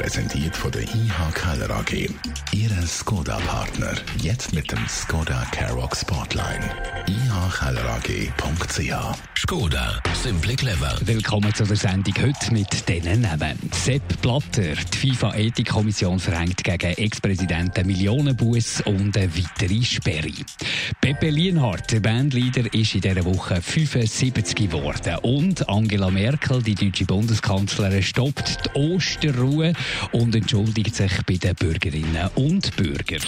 Präsentiert von der IH Keller AG. Ihre Skoda-Partner. Jetzt mit dem Skoda Karoq Spotline. ihkellerag.ch Skoda, simply clever. Willkommen zu der Sendung heute mit diesen Namen. Sepp Blatter, die FIFA-Ethikkommission verhängt gegen Ex-Präsidenten Millionenbus und eine weitere Sperre. Pepe Lienhardt, der Bandleader, ist in dieser Woche 75 geworden. Und Angela Merkel, die deutsche Bundeskanzlerin, stoppt die Osterruhe und entschuldigt sich bei den Bürgerinnen und Bürgern.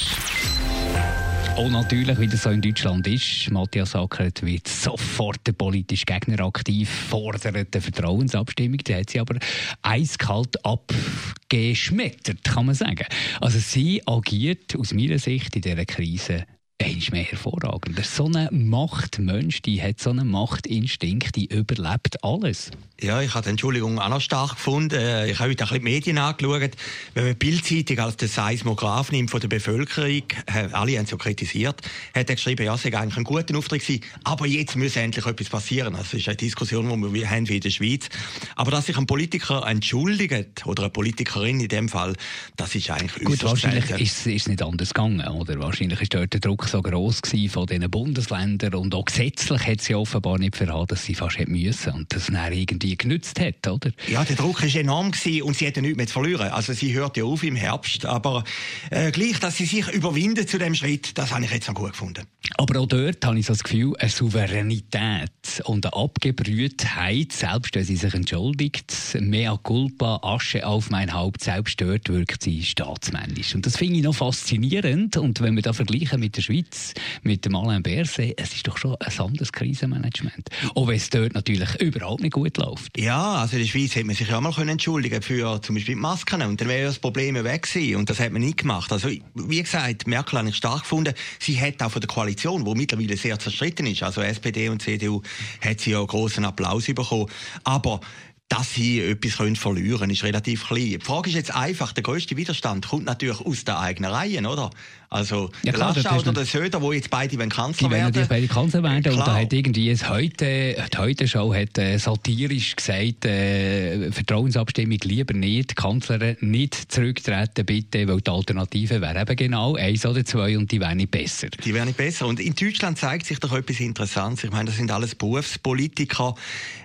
Und natürlich, wie das so in Deutschland ist, Matthias Ackert wird sofort der politische Gegner aktiv, fordert eine Vertrauensabstimmung. Die hat sie aber eiskalt abgeschmettert, kann man sagen. Also sie agiert aus meiner Sicht in dieser Krise ist mehr hervorragend. So ein Machtmensch, die hat so einen Machtinstinkt, die überlebt alles. Ja, ich habe die Entschuldigung auch noch stark gefunden. Äh, ich habe heute ein bisschen die Medien angeschaut. Wenn man Bildzeitung als den Seismograph nimmt von der Bevölkerung, äh, alle haben es ja kritisiert, hat er geschrieben, ja, es sei eigentlich ein guter Auftrag gewesen, aber jetzt muss endlich etwas passieren. Das ist eine Diskussion, die wir haben wie in der Schweiz. Aber dass sich ein Politiker entschuldigt, oder eine Politikerin in dem Fall, das ist eigentlich Gut, wahrscheinlich ist es nicht anders gegangen, oder? Wahrscheinlich ist dort der Druck so groß von diesen Bundesländern und auch gesetzlich hat sie offenbar nicht verraten, dass sie fast hätte müssen und das dann irgendwie genützt hat, oder? Ja, der Druck war enorm gewesen und sie hätte nichts mehr zu verlieren. Also sie hört ja auf im Herbst, aber äh, gleich, dass sie sich überwindet zu dem Schritt, das habe ich jetzt noch gut gefunden. Aber auch dort habe ich so das Gefühl, eine Souveränität und eine Abgebrühtheit, selbst wenn sie sich entschuldigt, mea culpa, Asche auf mein Haupt, selbst dort wirkt sie staatsmännisch. Und das finde ich noch faszinierend und wenn wir da vergleichen mit der Schweiz, Schweiz mit dem Alain Berset, es ist doch schon ein anderes Krisenmanagement. Auch wenn es dort natürlich überhaupt nicht gut läuft. Ja, also in der Schweiz hätte man sich ja mal entschuldigen für zum Beispiel die Masken und dann wäre das Problem weg gewesen und das hat man nicht gemacht. Also wie gesagt, Merkel habe ich stark gefunden. Sie hat auch von der Koalition, die mittlerweile sehr zerstritten ist, also SPD und CDU, hat sie ja großen Applaus bekommen. Aber dass sie etwas können verlieren können, ist relativ klein. Die Frage ist jetzt einfach, der grösste Widerstand kommt natürlich aus den eigenen Reihen, oder? Also ja, der Laschau oder der Söder, wo jetzt beide Kanzler die werden. Die beide Kanzler werden. Klar. Und da hat irgendwie es heute, die Heute-Show hat äh, satirisch gesagt, äh, Vertrauensabstimmung lieber nicht, die Kanzlerin nicht zurücktreten bitte, weil die Alternative wäre eben genau eins oder zwei und die wären nicht besser. Die wären nicht besser. Und in Deutschland zeigt sich doch etwas Interessantes. Ich meine, das sind alles Berufspolitiker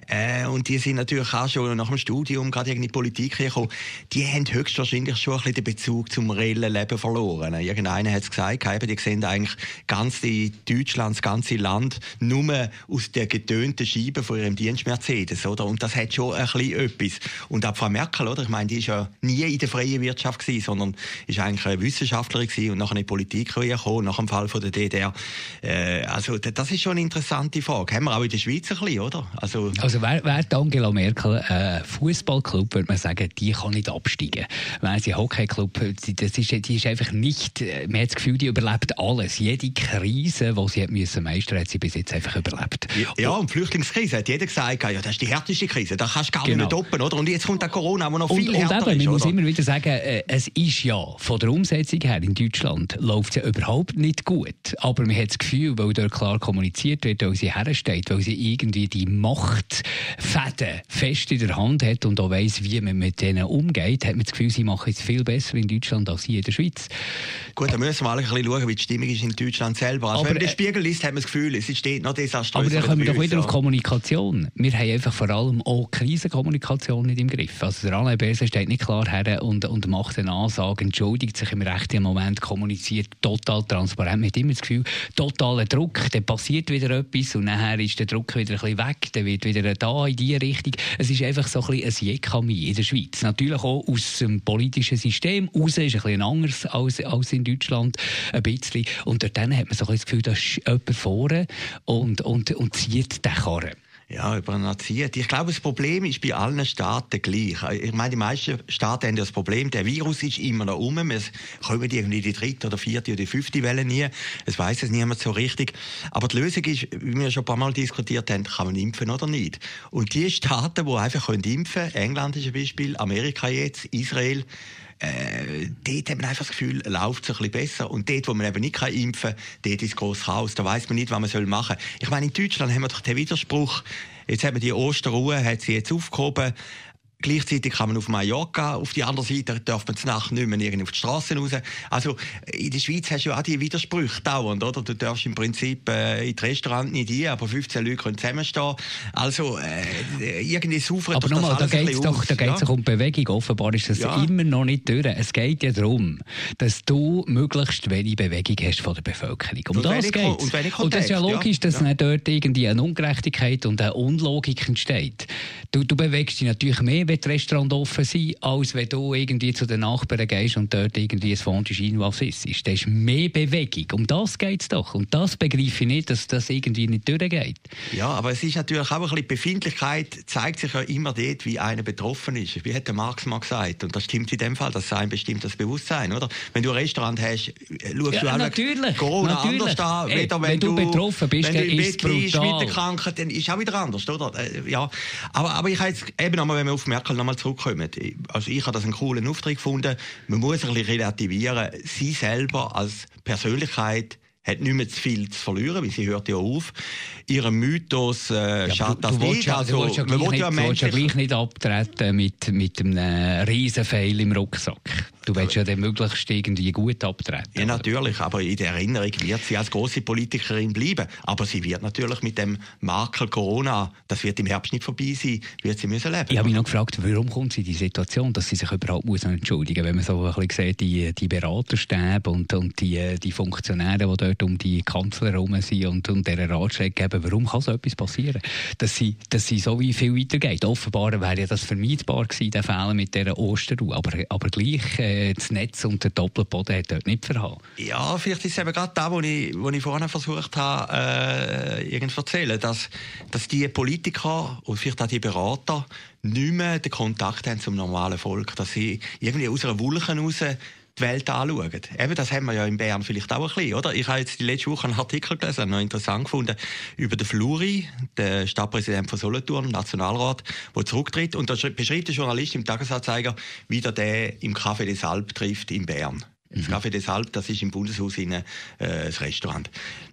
äh, und die sind natürlich auch schon nach dem Studium gerade in die Politik gekommen. Die haben höchstwahrscheinlich schon ein bisschen den Bezug zum reellen Leben verloren. Irgendeiner hat es gesagt, die sehen eigentlich ganz die Deutschland, das ganze Land nur aus der getönten Scheibe von ihrem Dienst Mercedes, oder? Und das hat schon ein bisschen etwas. Und auch Frau Merkel, oder? Ich meine, die ist ja nie in der freien Wirtschaft gewesen, sondern ist eigentlich eine Wissenschaftlerin gewesen und nachher in die Politik gekommen, nach dem Fall von der DDR. Äh, also, das ist schon eine interessante Frage. Haben wir auch in der Schweiz ein bisschen, oder? Also, also wer, wer Angela Merkel äh, Fußballclub, würde man sagen, die kann nicht absteigen. Weil sie Hockeyclub, das ist, die ist einfach nicht, äh, mehr das Gefühl, die überlebt alles. Jede Krise, die sie hat müssen meistern, hat sie bis jetzt einfach überlebt. Ja, und Flüchtlingskrise hat jeder gesagt, ja, das ist die härteste Krise, da kannst du gar genau. nicht toppen, oder? Und jetzt kommt der Corona, wo noch viel und, härter und eben, ist, Man muss immer wieder sagen, äh, es ist ja, von der Umsetzung her in Deutschland läuft es ja überhaupt nicht gut. Aber man hat das Gefühl, weil dort klar kommuniziert wird, weil sie hersteht, weil sie irgendwie die Machtfäden fest in der Hand hat und auch weiss, wie man mit denen umgeht, hat man das Gefühl, sie machen es viel besser in Deutschland als hier in der Schweiz. Gut, da müssen wir alle ein bisschen schauen, wie die Stimmung ist in Deutschland selber. Also aber, wenn man den Spiegel liest, hat man das Gefühl, es steht noch desaströs. Aber dann kommen wir doch wieder auf Kommunikation. Wir haben einfach vor allem auch Krisenkommunikation nicht im Griff. Also der Alain Berset steht nicht klar her und, und macht eine Ansage, entschuldigt sich im rechten Moment, kommuniziert total transparent. Man hat immer das Gefühl, totaler Druck, dann passiert wieder etwas und nachher ist der Druck wieder ein bisschen weg, dann wird wieder da in diese Richtung. Es ist einfach so ein ein Jekami in der Schweiz. Natürlich auch aus dem politischen System raus ist ein bisschen anders als, als in Deutschland ein bisschen. Und dort hat man so ein das Gefühl, da ist jemand vorne und, und, und zieht den Karren. Ja, übernaziert. Ich glaube, das Problem ist bei allen Staaten gleich. Ich meine, die meisten Staaten haben das Problem, der Virus ist immer noch um. Wir kommen irgendwie die dritte oder vierte oder fünfte Welle nie. Es weiß es niemand so richtig. Aber die Lösung ist, wie wir schon ein paar Mal diskutiert haben, kann man impfen oder nicht. Und die Staaten, die einfach impfen können, England ist ein Beispiel, Amerika jetzt, Israel, äh, dort hat man einfach das Gefühl, läuft es ein bisschen besser. Und dort, wo man eben nicht impfen kann, dort ist großes Chaos. Da weiß man nicht, was man machen soll. Ich meine, in Deutschland haben wir doch den Widerspruch. Jetzt haben wir die Osterruhe, hat sie jetzt aufgehoben. Gleichzeitig kann man auf Mallorca, auf die andere Seite darf man Nacht nicht mehr irgendwie auf die Straße raus. Also in der Schweiz hast du ja auch die Widersprüche dauernd, oder? Du darfst im Prinzip äh, in das Restaurant nicht rein, aber 15 Leute können zusammenstehen. Also äh, irgendwie saufen Aber nochmal, da geht es doch, da geht's ja? um Bewegung. Offenbar ist das ja. immer noch nicht durch. Es geht ja darum, dass du möglichst wenig Bewegung hast von der Bevölkerung. Um und das geht und, und, das ist ja logisch, dass ja. dort irgendwie eine Ungerechtigkeit und eine Unlogik entsteht. Du, du bewegst dich natürlich mehr wenn die Restaurants offen sind, als wenn du irgendwie zu den Nachbarn gehst und dort irgendwie ein Fondue Chinois isst. Das ist mehr Bewegung. Um das geht es doch. Und das begreife ich nicht, dass das irgendwie nicht durchgeht. Ja, aber es ist natürlich auch ein bisschen Befindlichkeit, zeigt sich ja immer dort, wie einer betroffen ist. Wie hat der Marx mal gesagt? Und das stimmt in dem Fall, das sei ein bestimmtes Bewusstsein, oder? Wenn du ein Restaurant hast, schaust ja, du auch natürlich, Corona natürlich. anders an, Ey, wenn, wenn, du, betroffen bist, wenn du im Bett bist mit der Krankheit, dann ist es auch wieder anders, oder? Äh, ja, aber, aber ich habe jetzt eben nochmal, wenn wir auf Merkel nochmal zurückkommen. Also ich habe das einen coolen Auftritt gefunden. Man muss ein bisschen relativieren. Sie selber als Persönlichkeit hat nicht mehr zu viel zu verlieren, weil sie hört ja auf. Ihrem Mythos äh, ja, schadet das nicht. Ja, also, du willst ja, ja, ja gleich nicht abtreten mit, mit einem riesen Pfeil im Rucksack. Du willst ja dann möglichst irgendwie gut abtreten. Ja, natürlich. Aber in der Erinnerung wird sie als große Politikerin bleiben. Aber sie wird natürlich mit dem Makel Corona, das wird im Herbst nicht vorbei sein, wird sie müssen leben. Ich habe mich noch gefragt, warum kommt sie in die Situation, dass sie sich überhaupt muss entschuldigen muss, wenn man so ein bisschen sieht, die, die Beraterstäbe und, und die, die Funktionäre, die dort um die Kanzler herum sind und, und deren Ratschläge geben, warum kann so etwas passieren? Dass sie, dass sie so wie viel weitergeht. Offenbar wäre ja das vermeidbar gewesen, der Fehler mit dieser Osterruhe. Aber, aber gleich... Äh, das Netz und der Doppelboden hat dort nicht verhauen. Ja, vielleicht ist es eben gerade da, wo ich, wo ich vorhin versucht habe, äh, irgend zu erzählen, dass, dass die Politiker und vielleicht auch die Berater nicht mehr den Kontakt haben zum normalen Volk, dass sie irgendwie aus einer Wolke raus die Welt anschauen. Eben, das haben wir ja in Bern vielleicht auch ein bisschen, oder? Ich habe jetzt die letzte Woche einen Artikel gelesen, noch interessant gefunden, über den Fluri, den Stadtpräsident von Solothurn, Nationalrat, der zurücktritt. Und da beschreibt der Journalist im Tagesanzeiger, wie der im Café des Alp trifft in Bern. Das mhm. Café des Alp, das ist im Bundeshaus in, äh, das Restaurant.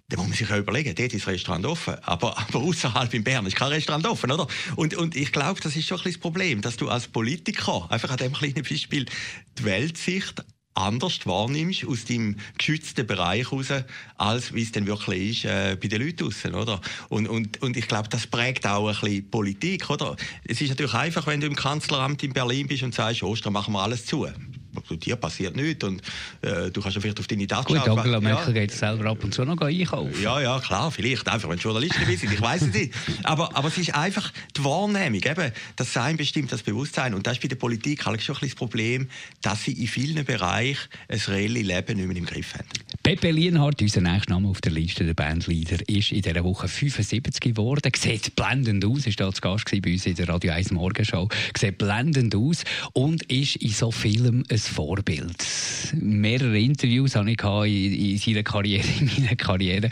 Da muss man sich ja überlegen, dort ist das Restaurant offen, aber, aber außerhalb in Bern ist kein Restaurant offen, oder? Und, und ich glaube, das ist schon ein bisschen das Problem, dass du als Politiker einfach an dem kleinen Beispiel die Weltsicht anders wahrnimmst aus deinem geschützten Bereich raus, als wie es denn wirklich ist äh, bei den Leuten draussen, oder? Und, und, und ich glaube, das prägt auch ein bisschen Politik, oder? Es ist natürlich einfach, wenn du im Kanzleramt in Berlin bist und sagst, Ostern machen wir alles zu dir passiert nichts und äh, du kannst ja vielleicht auf deine Tasche Gut, schauen. Angela Merkel ja. geht selber ab und zu noch einkaufen. Ja, ja, klar, vielleicht, einfach wenn Journalisten sind, ich weiß es nicht. Aber, aber es ist einfach die Wahrnehmung, eben, das Sein bestimmt das Bewusstsein und das ist bei der Politik halt schon ein das Problem, dass sie in vielen Bereichen ein reelles Leben nicht mehr im Griff haben. Pepe Lienhardt, unser nächster Name auf der Liste der Bandleader, ist in dieser Woche 75 geworden. Sieht blendend aus, ist da zu Gast bei uns in der Radio 1 Morgenshow. Sieht blendend aus und ist in so Filmen ein Vorbild. Mehrere Interviews habe ich in, in seiner Karriere, in meiner Karriere.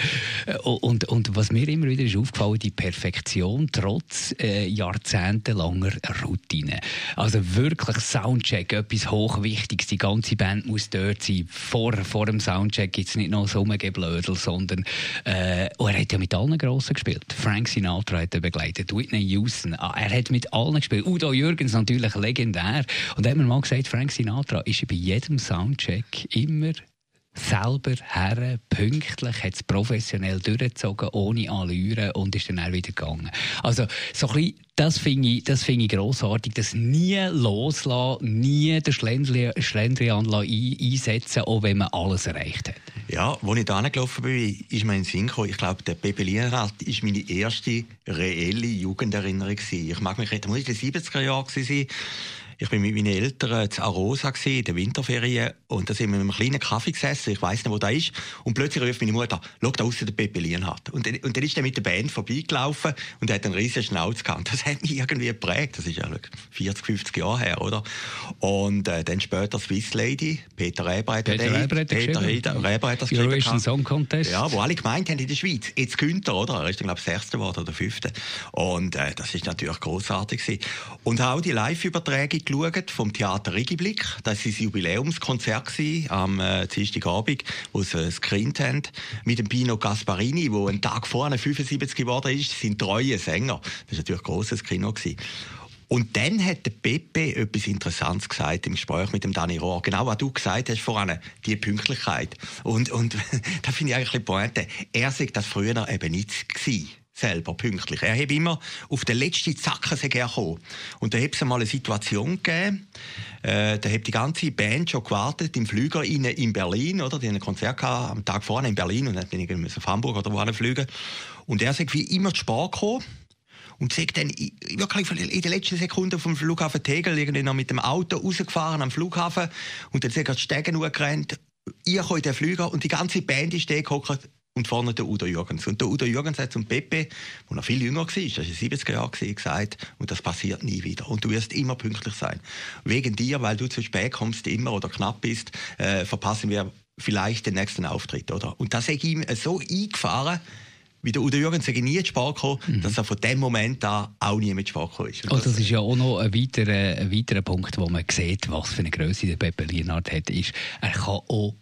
Und, und was mir immer wieder ist aufgefallen, die Perfektion trotz äh, jahrzehntelanger Routine. Also wirklich Soundcheck, etwas Hochwichtiges. Die ganze Band muss dort sein. Vor, vor dem Soundcheck gibt es nicht noch so Rumgeblödel, sondern äh, oh, er hat ja mit allen Grossen gespielt. Frank Sinatra hat er begleitet, Whitney Houston, ah, er hat mit allen gespielt. Udo Jürgens natürlich legendär. Und da haben wir mal gesagt, Frank Sinatra ist bei jedem Soundcheck immer selber her, pünktlich, hat es professionell durchgezogen, ohne Allüre und ist dann auch wieder gegangen. Also, so ein das finde ich, das finde ich grossartig, das nie loslassen, nie den Schlendrian einsetzen, auch wenn man alles erreicht hat. Ja, als ich da gelaufen bin, ist mir in den Sinn gekommen, ich glaube, der Pepe Lienhardt war meine erste reelle Jugenderinnerung. Ich mag mich das muss in den 70er Jahren sein Ich bin mit meinen Eltern zu Arosa gewesen, in der Winterferien und da sind wir mit einem kleinen Kaffee gesessen, ich weiß nicht, wo da ist und plötzlich ruft meine Mutter, schau da aussen der Pepe Lienhardt. Und, und dann ist er mit der Band vorbeigelaufen und hat einen riesigen Schnauz gehabt. Das hat mich irgendwie geprägt, das ist ja 40, 50 Jahre her, oder? Und äh, dann später Swiss Lady, Peter Reber hat Peter Reber hat Peter Reber hat das Eurovision Song Contest. Ja, wo alle gemeint haben in der Schweiz, jetzt Günther, oder? Er ist dann, glaube ich, Sechster geworden oder Fünfter. Und äh, das ist natürlich großartig gewesen. Und auch die Live-Überträge geschaut vom Theater Rigiblick. Das war ein Jubiläumskonzert am äh, Dienstagabend, wo sie gescreent haben, mit dem Pino Gasparini, der einen Tag vorher 75 geworden ist, sind treue Sänger. Das war natürlich ein grosses Kino. Gewesen. Und dann hat der Pepe etwas Interessantes gesagt im Gespräch mit dem Dani Rohr. Genau was du gesagt hast vorhin, die Pünktlichkeit. Und, und da finde ich eigentlich ein Pointe. Er sagt das früher eben nicht gewesen selber pünktlich. Er hat immer auf den letzten Zacken gekommen. Und da hat es einmal eine Situation gegeben, äh, da hat die ganze Band schon gewartet im Flüger in, in Berlin, oder? Die haben ein Konzert gehabt, am Tag vorne in Berlin und dann bin ich auf Hamburg oder wo fliegen. Und er sagt wie immer zu spät gekommen und sagt dann wirklich in der letzten Sekunde vom Flughafen Tegel irgendwie noch mit dem Auto rausgefahren am Flughafen und dann sind er die Stege hochgerannt. Ich komme in den Flüger und die ganze Band ist da gehockt und vorne der Udo Jürgens. Und der Udo Jürgens hat zum Pepe, der noch viel jünger war, das war 70er Jahre, gesagt, und das passiert nie wieder. Und du wirst immer pünktlich sein. Wegen dir, weil du zu spät kommst immer oder knapp bist, äh, verpassen wir vielleicht den nächsten Auftritt, oder? Und das hat ihm so eingefahren, wie der Udo Jürgens nie zu spät gekommen, mhm. dass er von dem Moment an auch nie mit spät gekommen ist. Und das, das, ist ja auch noch ein weiterer, ein weiterer Punkt, wo man sieht, was für eine Größe der Pepe Lienhardt hat, ist, er kann auch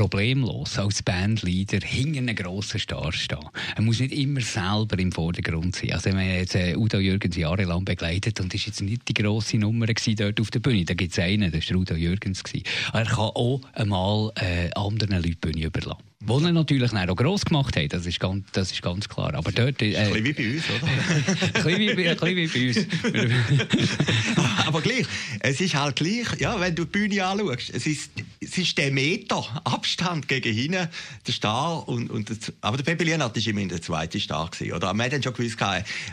problemlos als Bandleader hinter einem grossen Star stehen. Er muss nicht immer selber im Vordergrund sein. Also, wir haben jetzt äh, Udo Jürgens jahrelang begleitet und ist jetzt nicht die grosse Nummer dort auf der Bühne. Da gibt es einen, das war Udo Jürgens. Er kann auch einmal äh, anderen Leuten die Bühne überlassen. Wo er natürlich auch gross gemacht hat, das ist ganz, das ist ganz klar. Aber dort, äh, ein bisschen wie bei uns, oder? ein, bisschen wie, ein bisschen wie bei uns. Aber gleich, es ist halt gleich, ja, wenn du die Bühne anschaust, es ist, es ist der Meter Abstand gegen hinten, der Star. Und, und das, aber der Pepe Lienhardt war immerhin der zweite Star. Gewesen, oder? Wir haben schon gewusst,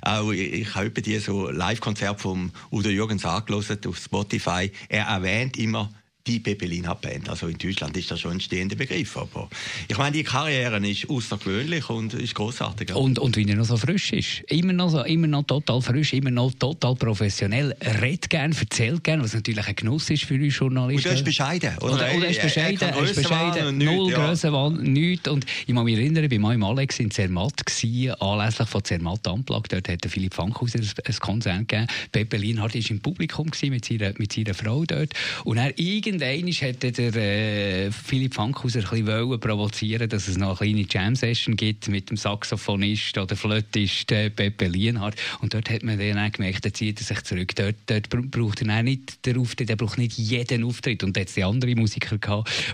auch, ich, habe die so Live-Konzert von Udo Jürgens angelesen auf Spotify. Er erwähnt immer, die Pepelina Band. Also in Deutschland ist das schon ein stehender Begriff. Aber ich meine, die Karriere ist außergewöhnlich und ist großartig. Und, und wie er noch so frisch ist. Immer noch, so, immer noch total frisch, immer noch total professionell. Redet gerne, erzählt gerne, was natürlich ein Genuss ist für uns Journalisten. Und er ist bescheiden. Oder, oder, oder er ist bescheiden. Er, er ist bescheiden. Null ja. Grössenwahn, nichts. Und ich kann mich erinnern, bei meinem Alex in Zermatt gewesen, anlässlich von Zermatt Unplugged. Dort hat Philipp Fankhauser ein, ein Konzert gegeben. Pepe Lienhardt war im Publikum mit seiner, mit seiner Frau dort. Und er irgendwie irgendwann hätte der äh, Philipp Fankhauser ein bisschen provozieren dass es noch eine kleine Jam-Session gibt mit dem Saxophonist oder Flötist äh, Pepe Lienhardt. Und dort hat man dann auch gemerkt, da zieht er sich zurück. Dort, dort braucht er nicht den Auftritt, er braucht nicht jeden Auftritt. Und jetzt die anderen Musiker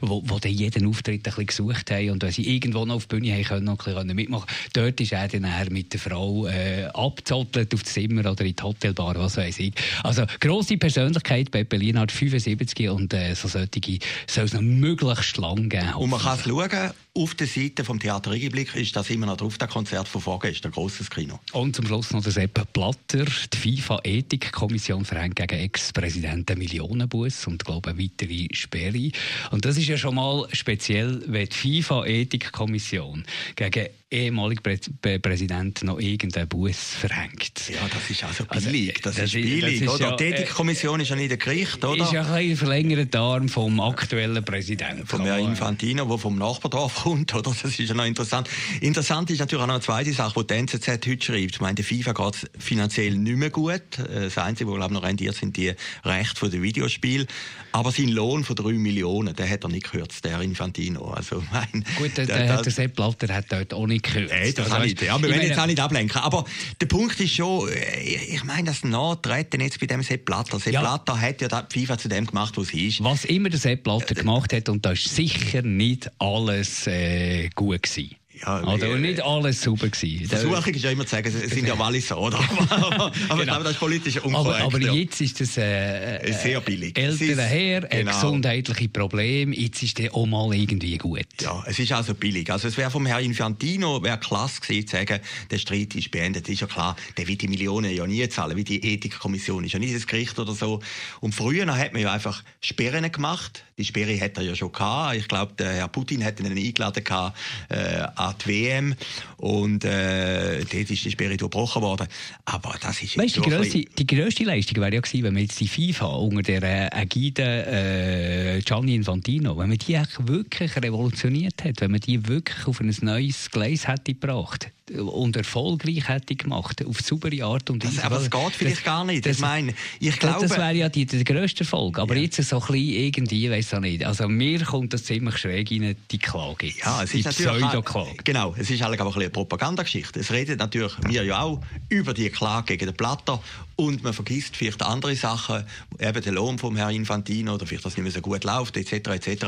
wo dann jeden Auftritt ein bisschen gesucht haben und wenn sie irgendwo noch auf die Bühne haben können, noch ein bisschen mitmachen Dort ist er dann mit der Frau äh, abgezottelt auf das Zimmer oder in die Hotelbar, was weiß ich. Also grosse Persönlichkeit, Pepe Lienhardt, 75 und äh, so solche soll es noch möglichst lang geben. Und man kann es schauen, auf der Seite vom Theater Regiblick ist das immer noch drauf, das Konzert von vorgestern, ein grosses Kino. Und zum Schluss noch der Sepp Blatter. Die FIFA-Ethikkommission verhängt gegen Ex-Präsidenten Millionenbus und, glaube ich, eine weitere Sperre. Und das ist ja schon mal speziell, wenn die FIFA-Ethikkommission gegen ehemaligen Prä Präsident noch irgendeinen Bus verhängt. Ja, das ist also billig. Also, das, das, ist billig, das ist? Ja, die Ethikkommission ist ja nicht ein Gericht, oder? Ist ja ein verlängerter Arm vom aktuellen Präsidenten. Vom Herrn Infantino, der vom Nachbardorf kommt, oder? Das ist ja noch interessant. Interessant ist natürlich auch noch eine zweite Sache, die die NZZ heute schreibt. Ich meine, der FIFA geht es finanziell nicht mehr gut. Das Einzige, was glaube noch rendiert, sind die Rechte von den Videospielen. Aber sein Lohn von 3 Millionen, den hat er nicht gekürzt, der Infantino. Also, mein, Gut, der, der, der Sepp Blatter hat dort auch nicht gekürzt. Äh, das also, nicht, ja, wir wollen jetzt auch nicht ablenken. Aber der Punkt ist schon, äh, ich meine, das Nachtreten jetzt bei dem Sepp Blatter. Sepp ja. Blatter hat ja die FIFA zu dem gemacht, was es ist. Was immer der Sepp Blatter gemacht hat, und da ist sicher nicht alles äh, gut gewesen. Ja, oder? Und nicht alles super gewesen. Versuchung ist ja immer zu sagen, es sind ja Walliser, oder? aber genau. ich glaube, das ist politisch unkorrekt. Aber, aber jetzt ist das äh, äh sehr billig. Ältere Herr, genau. gesundheitliche Problem, jetzt ist der auch mal irgendwie gut. Ja, es ist also billig. Also es wäre vom Herrn Infantino wäre klasse gewesen, zu sagen, der Streit ist beendet. Ist ja klar, der wird die Millionen ja nie zahlen, wie die Ethikkommission ist ja nicht das Gericht oder so. Und früher hat man ja einfach Sperren gemacht. Die Sperre hat er ja schon gehabt. Ich glaube, der Herr Putin hat ihn eingeladen gehabt, äh, an die WM und äh, dort ist die Sperre durchbrochen worden. Aber das ist weißt, die, grösste, die grösste Leistung wäre ja gewesen, wenn man jetzt die FIFA unter der Ägide äh, Gianni Infantino, wenn man die wirklich revolutioniert hat, wenn man die wirklich auf ein neues Gleis hätte gebracht und erfolgreich hätte gemacht, auf saubere Art und Weise. aber es geht vielleicht das, gar nicht. Das, ich meine, ich glaube... Das wäre ja die, der grösste Erfolg. Aber ja. jetzt so ein bisschen irgendwie, weiß auch nicht. Also mir kommt das ziemlich schräg rein, die Klage. Ja, es ist natürlich... Pseudoklage. Genau, es ist eigentlich aber ein eine Propagandageschichte. Es redet natürlich wir ja auch über die Klage gegen den Platter und man vergisst vielleicht andere Sachen, eben den Lohn vom Herrn Infantino oder vielleicht, dass es nicht mehr so gut läuft, etc., etc.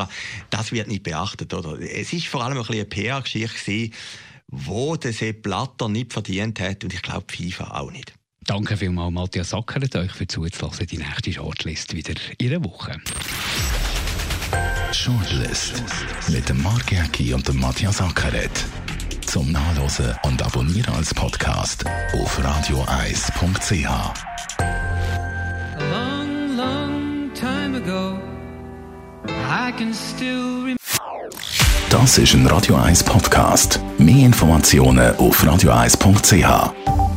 Das wird nicht beachtet, oder? Es ist vor allem ein eine PR-Geschichte wo der Sepp Blatter nicht verdient hat und ich glaube FIFA auch nicht. Danke vielmals, Matthias Sackert, euch für zuzulassen. Die nächste Shortlist wieder in einer Woche. Shortlist mit dem Mark Jäcki und dem Matthias Ackeret. Zum Nachlesen und Abonnieren als Podcast auf radioeis.ch. Long, long time ago, I can still das ist ein Radio 1 Podcast. Mehr Informationen auf radioeis.ch.